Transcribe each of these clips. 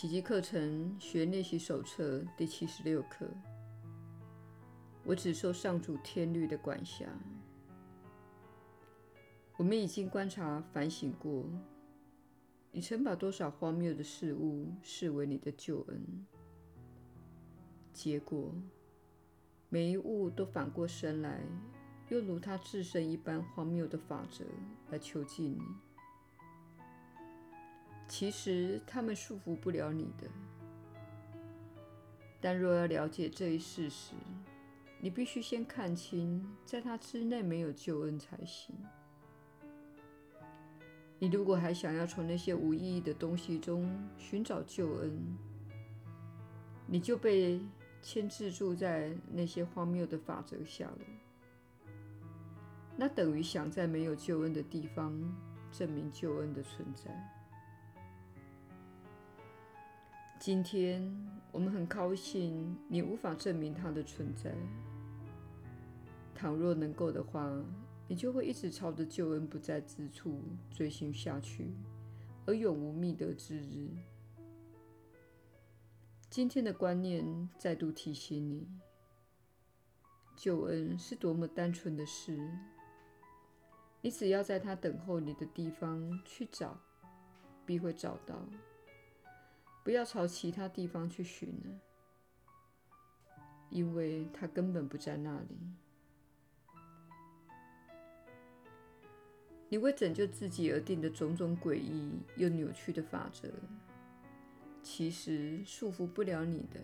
奇迹课程学练习手册第七十六课。我只受上主天律的管辖。我们已经观察、反省过，你曾把多少荒谬的事物视为你的救恩？结果，每一物都反过身来，又如它自身一般荒谬的法则来囚禁你。其实他们束缚不了你的，但若要了解这一事实，你必须先看清，在它之内没有救恩才行。你如果还想要从那些无意义的东西中寻找救恩，你就被牵制住在那些荒谬的法则下了。那等于想在没有救恩的地方证明救恩的存在。今天我们很高兴你无法证明它的存在。倘若能够的话，你就会一直朝着救恩不在之处追寻下去，而永无觅得之日。今天的观念再度提醒你，救恩是多么单纯的事。你只要在他等候你的地方去找，必会找到。不要朝其他地方去寻了，因为它根本不在那里。你为拯救自己而定的种种诡异又扭曲的法则，其实束缚不了你的。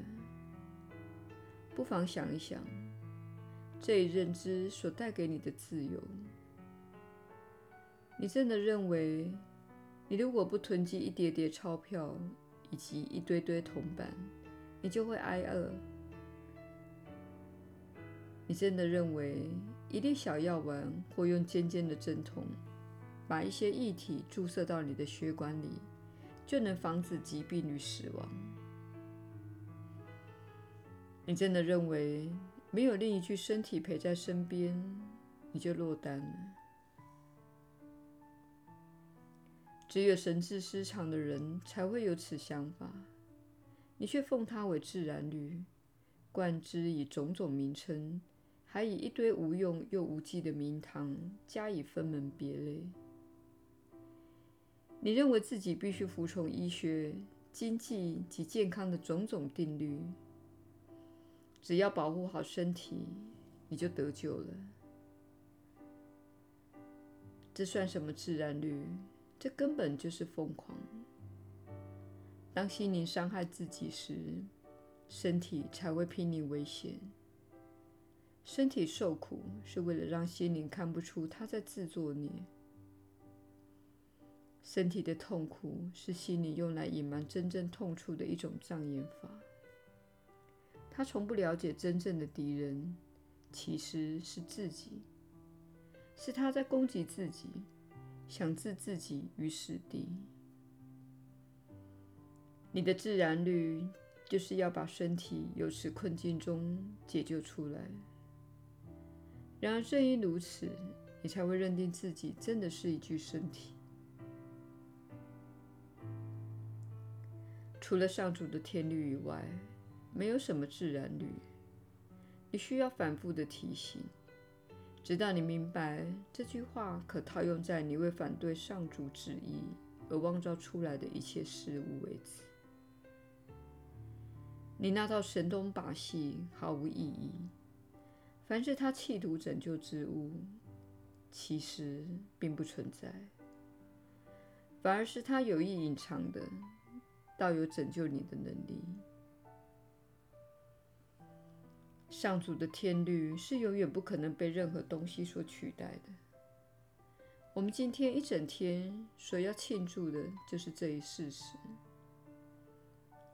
不妨想一想，这一认知所带给你的自由。你真的认为，你如果不囤积一叠叠钞票，以及一堆堆铜板，你就会挨饿。你真的认为一粒小药丸或用尖尖的针筒把一些液体注射到你的血管里，就能防止疾病与死亡？你真的认为没有另一具身体陪在身边，你就落单了？只有神智失常的人才会有此想法，你却奉它为自然律，冠之以种种名称，还以一堆无用又无稽的名堂加以分门别类。你认为自己必须服从医学、经济及健康的种种定律，只要保护好身体，你就得救了。这算什么自然律？这根本就是疯狂。当心灵伤害自己时，身体才会濒临危险。身体受苦是为了让心灵看不出他在自作孽。身体的痛苦是心灵用来隐瞒真正痛处的一种障眼法。他从不了解真正的敌人其实是自己，是他在攻击自己。想置自己于死地，你的自然律就是要把身体由此困境中解救出来。然而，正因如此，你才会认定自己真的是一具身体。除了上主的天律以外，没有什么自然律。你需要反复的提醒。直到你明白这句话可套用在你为反对上主旨意而妄造出来的一切事物为止。你那套神通把戏毫无意义。凡是他企图拯救之物，其实并不存在，反而是他有意隐藏的，倒有拯救你的能力。上主的天律是永远不可能被任何东西所取代的。我们今天一整天所要庆祝的就是这一事实。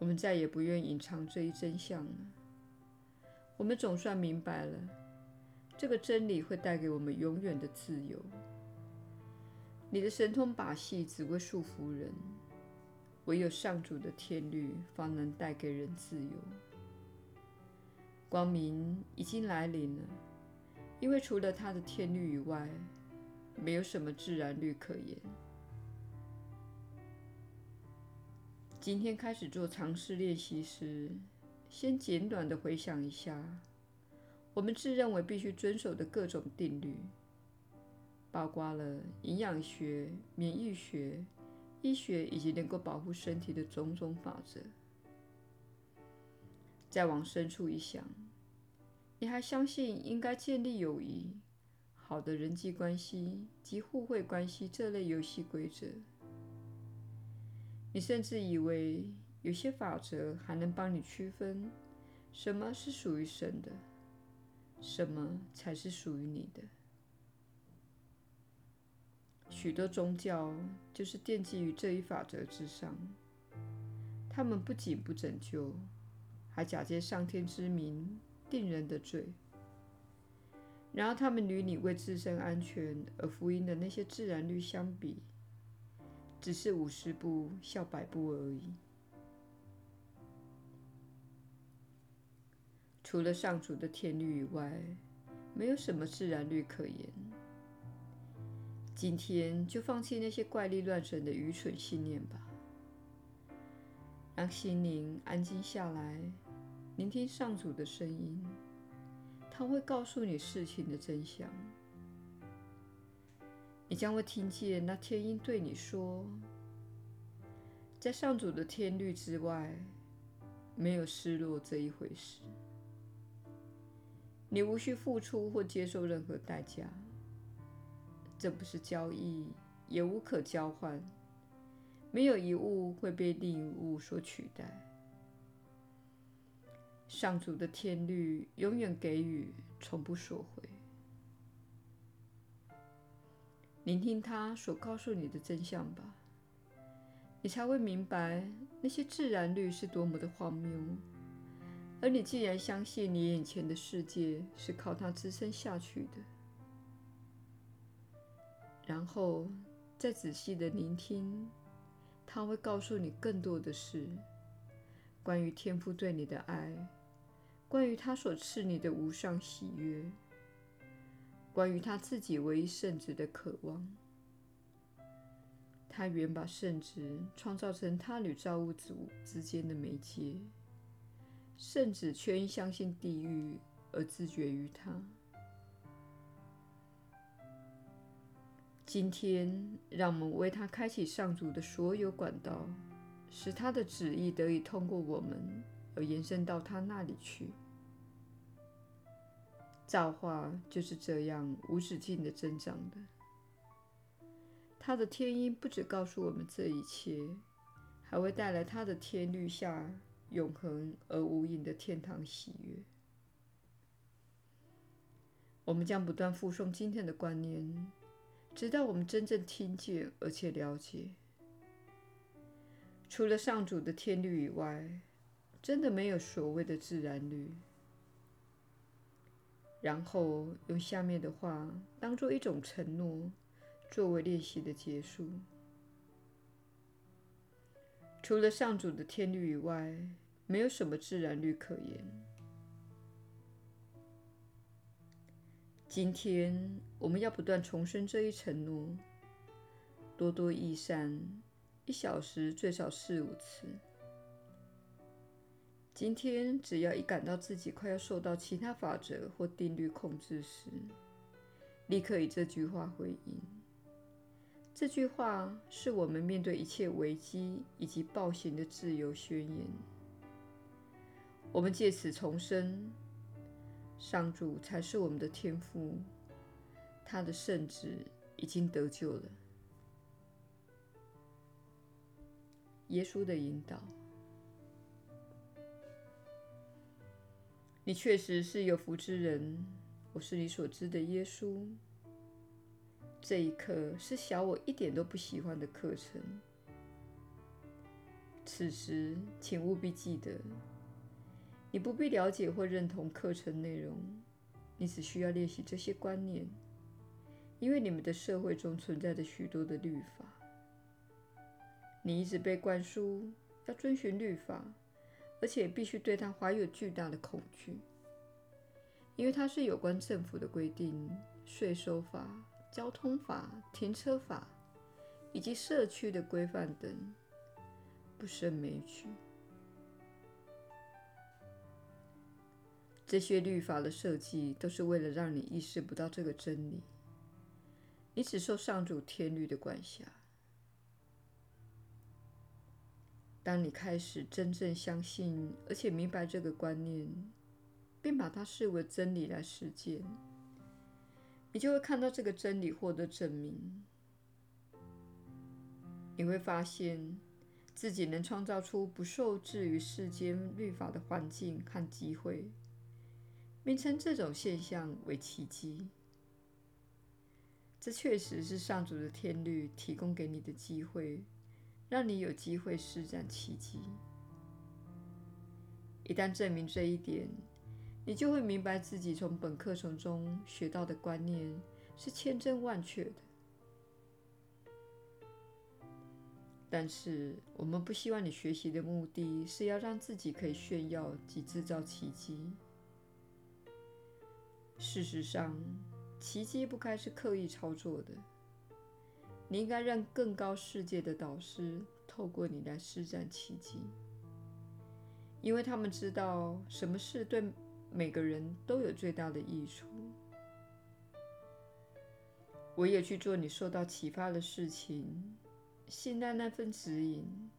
我们再也不愿隐藏这一真相了。我们总算明白了，这个真理会带给我们永远的自由。你的神通把戏只会束缚人，唯有上主的天律方能带给人自由。光明已经来临了，因为除了他的天律以外，没有什么自然律可言。今天开始做尝试练习时，先简短的回想一下我们自认为必须遵守的各种定律，包括了营养学、免疫学、医学以及能够保护身体的种种法则。再往深处一想，你还相信应该建立友谊、好的人际关系及互惠关系这类游戏规则？你甚至以为有些法则还能帮你区分什么是属于神的，什么才是属于你的。许多宗教就是奠基于这一法则之上，他们不仅不拯救。还假借上天之名定人的罪，然而他们与你为自身安全而福音的那些自然律相比，只是五十步笑百步而已。除了上主的天律以外，没有什么自然律可言。今天就放弃那些怪力乱神的愚蠢信念吧。让心灵安静下来，聆听上主的声音，他会告诉你事情的真相。你将会听见那天音对你说：“在上主的天律之外，没有失落这一回事。你无需付出或接受任何代价，这不是交易，也无可交换。”没有一物会被另一物所取代。上主的天律永远给予，从不索回。聆听他所告诉你的真相吧，你才会明白那些自然律是多么的荒谬。而你既然相信你眼前的世界是靠它支撑下去的，然后再仔细的聆听。他会告诉你更多的事，关于天父对你的爱，关于他所赐你的无上喜悦，关于他自己唯一圣子的渴望。他原把圣子创造成他与造物主之间的媒介，圣子却因相信地狱而自绝于他。今天，让我们为他开启上主的所有管道，使他的旨意得以通过我们而延伸到他那里去。造化就是这样无止境的增长的。他的天音不只告诉我们这一切，还会带来他的天律下永恒而无垠的天堂喜悦。我们将不断复诵今天的观念。直到我们真正听见而且了解，除了上主的天律以外，真的没有所谓的自然律。然后用下面的话当做一种承诺，作为练习的结束。除了上主的天律以外，没有什么自然律可言。今天我们要不断重申这一承诺，多多益善，一小时最少四五次。今天只要一感到自己快要受到其他法则或定律控制时，立刻以这句话回应。这句话是我们面对一切危机以及暴行的自由宣言。我们借此重申。上主才是我们的天父，他的圣旨已经得救了。耶稣的引导，你确实是有福之人。我是你所知的耶稣。这一课是小我一点都不喜欢的课程。此时，请务必记得。你不必了解或认同课程内容，你只需要练习这些观念，因为你们的社会中存在着许多的律法。你一直被灌输要遵循律法，而且必须对它怀有巨大的恐惧，因为它是有关政府的规定、税收法、交通法、停车法以及社区的规范等。不胜枚举。这些律法的设计都是为了让你意识不到这个真理，你只受上主天律的管辖。当你开始真正相信而且明白这个观念，并把它视为真理来实践，你就会看到这个真理获得证明。你会发现自己能创造出不受制于世间律法的环境和机会。名称这种现象为奇迹，这确实是上主的天律提供给你的机会，让你有机会施展奇迹。一旦证明这一点，你就会明白自己从本课程中学到的观念是千真万确的。但是，我们不希望你学习的目的是要让自己可以炫耀及制造奇迹。事实上，奇迹不该是刻意操作的。你应该让更高世界的导师透过你来施展奇迹，因为他们知道什么事对每个人都有最大的益处。我也去做你受到启发的事情，信赖那份指引，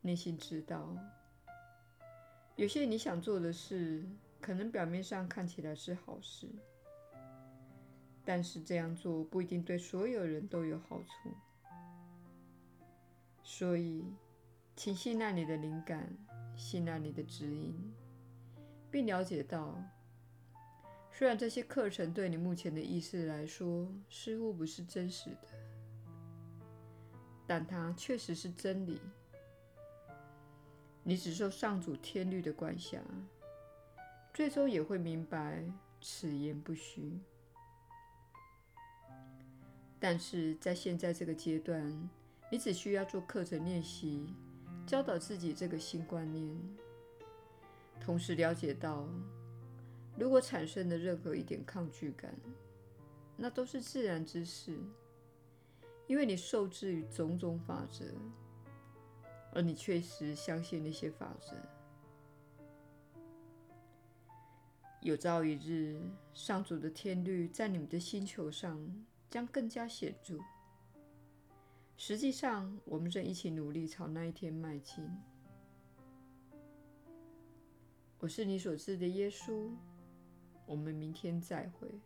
内心知道，有些你想做的事。可能表面上看起来是好事，但是这样做不一定对所有人都有好处。所以，请信赖你的灵感，信赖你的指引，并了解到，虽然这些课程对你目前的意识来说似乎不是真实的，但它确实是真理。你只受上主天律的管辖。最终也会明白此言不虚，但是在现在这个阶段，你只需要做课程练习，教导自己这个新观念，同时了解到，如果产生的任何一点抗拒感，那都是自然之事，因为你受制于种种法则，而你确实相信那些法则。有朝一日，上主的天律在你们的星球上将更加显著。实际上，我们正一起努力朝那一天迈进。我是你所知的耶稣。我们明天再会。